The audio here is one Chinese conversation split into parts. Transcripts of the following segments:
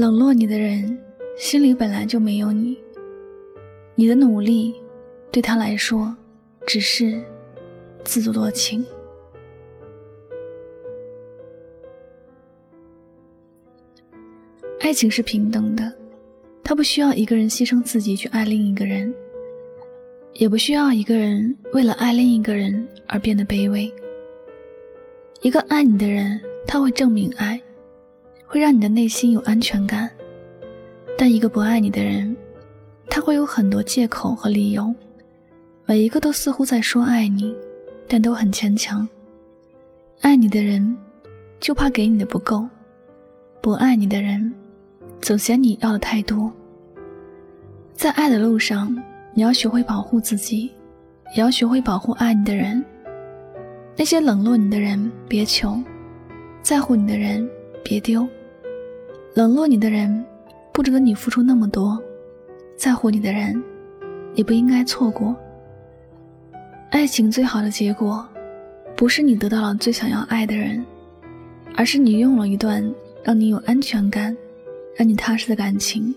冷落你的人，心里本来就没有你。你的努力，对他来说，只是自作多情。爱情是平等的，他不需要一个人牺牲自己去爱另一个人，也不需要一个人为了爱另一个人而变得卑微。一个爱你的人，他会证明爱。会让你的内心有安全感，但一个不爱你的人，他会有很多借口和理由，每一个都似乎在说爱你，但都很牵强。爱你的人，就怕给你的不够；不爱你的人，总嫌你要的太多。在爱的路上，你要学会保护自己，也要学会保护爱你的人。那些冷落你的人，别求；在乎你的人，别丢。冷落你的人，不值得你付出那么多；在乎你的人，也不应该错过。爱情最好的结果，不是你得到了最想要爱的人，而是你拥有了一段让你有安全感、让你踏实的感情。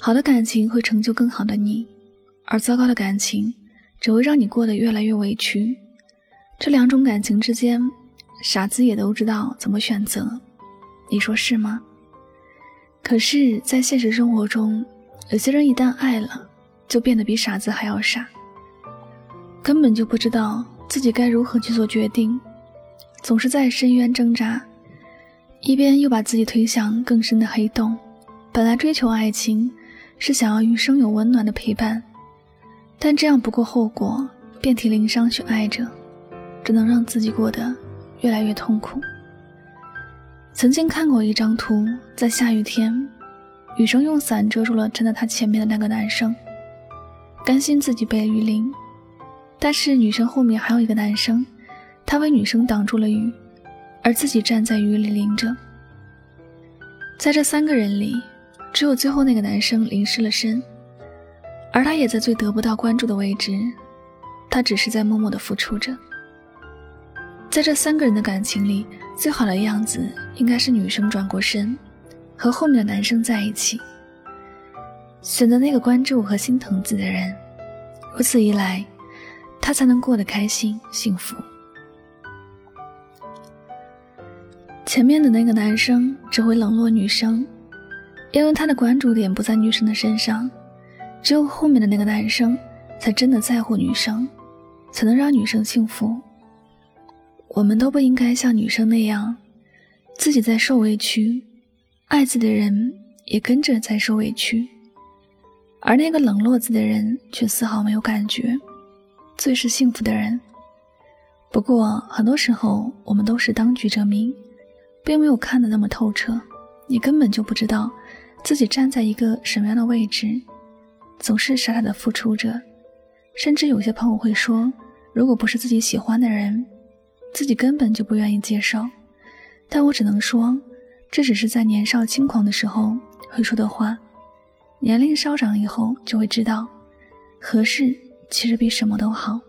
好的感情会成就更好的你，而糟糕的感情只会让你过得越来越委屈。这两种感情之间，傻子也都知道怎么选择。你说是吗？可是，在现实生活中，有些人一旦爱了，就变得比傻子还要傻，根本就不知道自己该如何去做决定，总是在深渊挣扎，一边又把自己推向更深的黑洞。本来追求爱情，是想要余生有温暖的陪伴，但这样不顾后果，遍体鳞伤去爱着，只能让自己过得越来越痛苦。曾经看过一张图，在下雨天，女生用伞遮住了站在她前面的那个男生，甘心自己被雨淋。但是女生后面还有一个男生，他为女生挡住了雨，而自己站在雨里淋着。在这三个人里，只有最后那个男生淋湿了身，而他也在最得不到关注的位置，他只是在默默的付出着。在这三个人的感情里。最好的样子应该是女生转过身，和后面的男生在一起，选择那个关注和心疼自己的人，如此一来，他才能过得开心幸福。前面的那个男生只会冷落女生，因为他的关注点不在女生的身上，只有后面的那个男生才真的在乎女生，才能让女生幸福。我们都不应该像女生那样，自己在受委屈，爱自己的人也跟着在受委屈，而那个冷落自己的人却丝毫没有感觉，最是幸福的人。不过很多时候，我们都是当局者迷，并没有看得那么透彻，你根本就不知道自己站在一个什么样的位置，总是傻傻的付出着，甚至有些朋友会说，如果不是自己喜欢的人。自己根本就不愿意接受，但我只能说，这只是在年少轻狂的时候会说的话。年龄稍长以后，就会知道，合适其实比什么都好。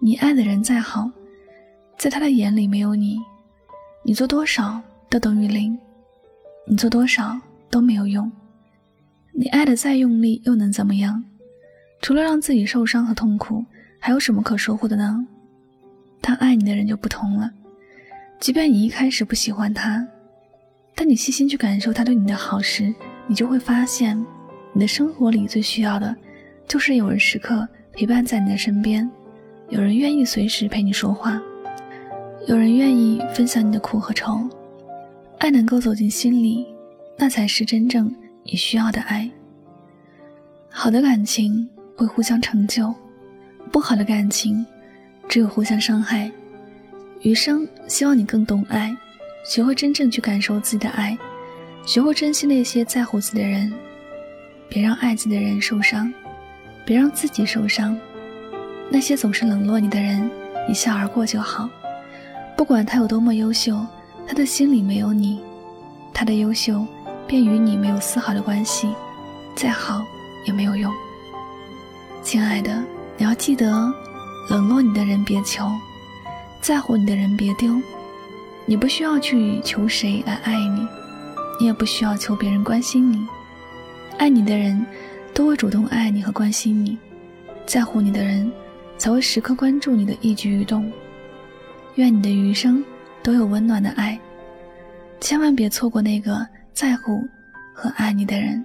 你爱的人再好，在他的眼里没有你，你做多少都等于零，你做多少都没有用。你爱的再用力又能怎么样？除了让自己受伤和痛苦，还有什么可收获的呢？他爱你的人就不同了，即便你一开始不喜欢他，但你细心去感受他对你的好时，你就会发现，你的生活里最需要的，就是有人时刻陪伴在你的身边，有人愿意随时陪你说话，有人愿意分享你的苦和愁。爱能够走进心里，那才是真正你需要的爱。好的感情会互相成就，不好的感情。只有互相伤害，余生希望你更懂爱，学会真正去感受自己的爱，学会珍惜那些在乎自己的人，别让爱自己的人受伤，别让自己受伤。那些总是冷落你的人，一笑而过就好。不管他有多么优秀，他的心里没有你，他的优秀便与你没有丝毫的关系，再好也没有用。亲爱的，你要记得。冷落你的人别求，在乎你的人别丢。你不需要去求谁来爱你，你也不需要求别人关心你。爱你的人，都会主动爱你和关心你；在乎你的人，才会时刻关注你的一举一动。愿你的余生都有温暖的爱，千万别错过那个在乎和爱你的人。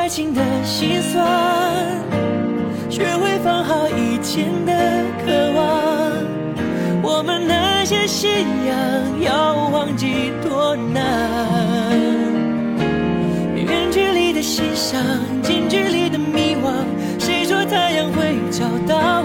爱情的心酸，学会放好以前的渴望。我们那些信仰要忘记多难。远距离的欣赏，近距离的迷惘。谁说太阳会找到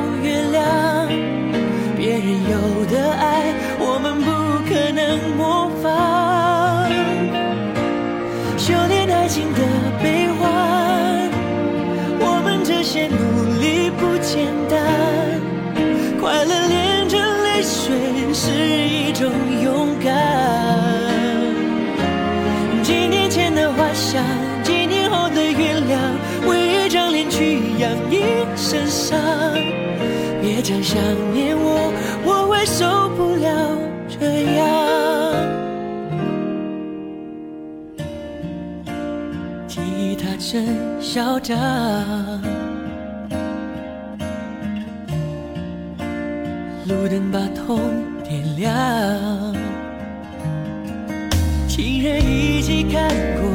几年后的月亮，为一张脸去养一身伤。别再想念我，我会受不了这样。吉他真嚣张，路灯把痛。点亮，情人一起看过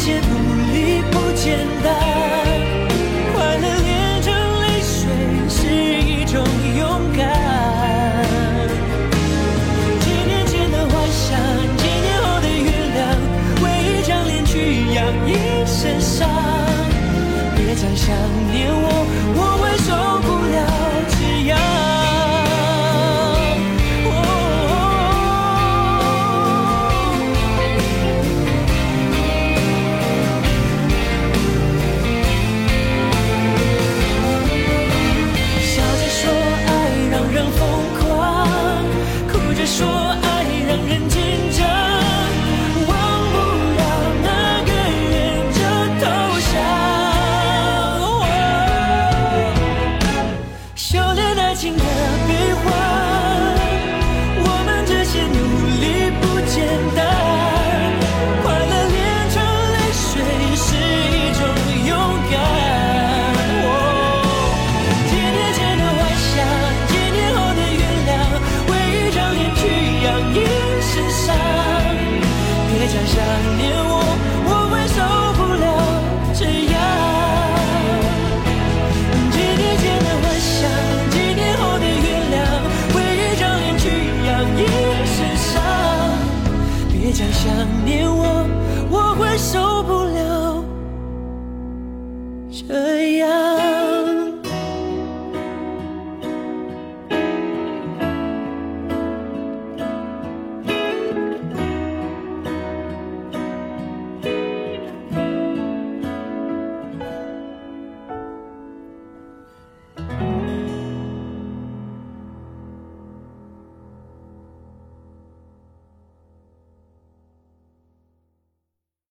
should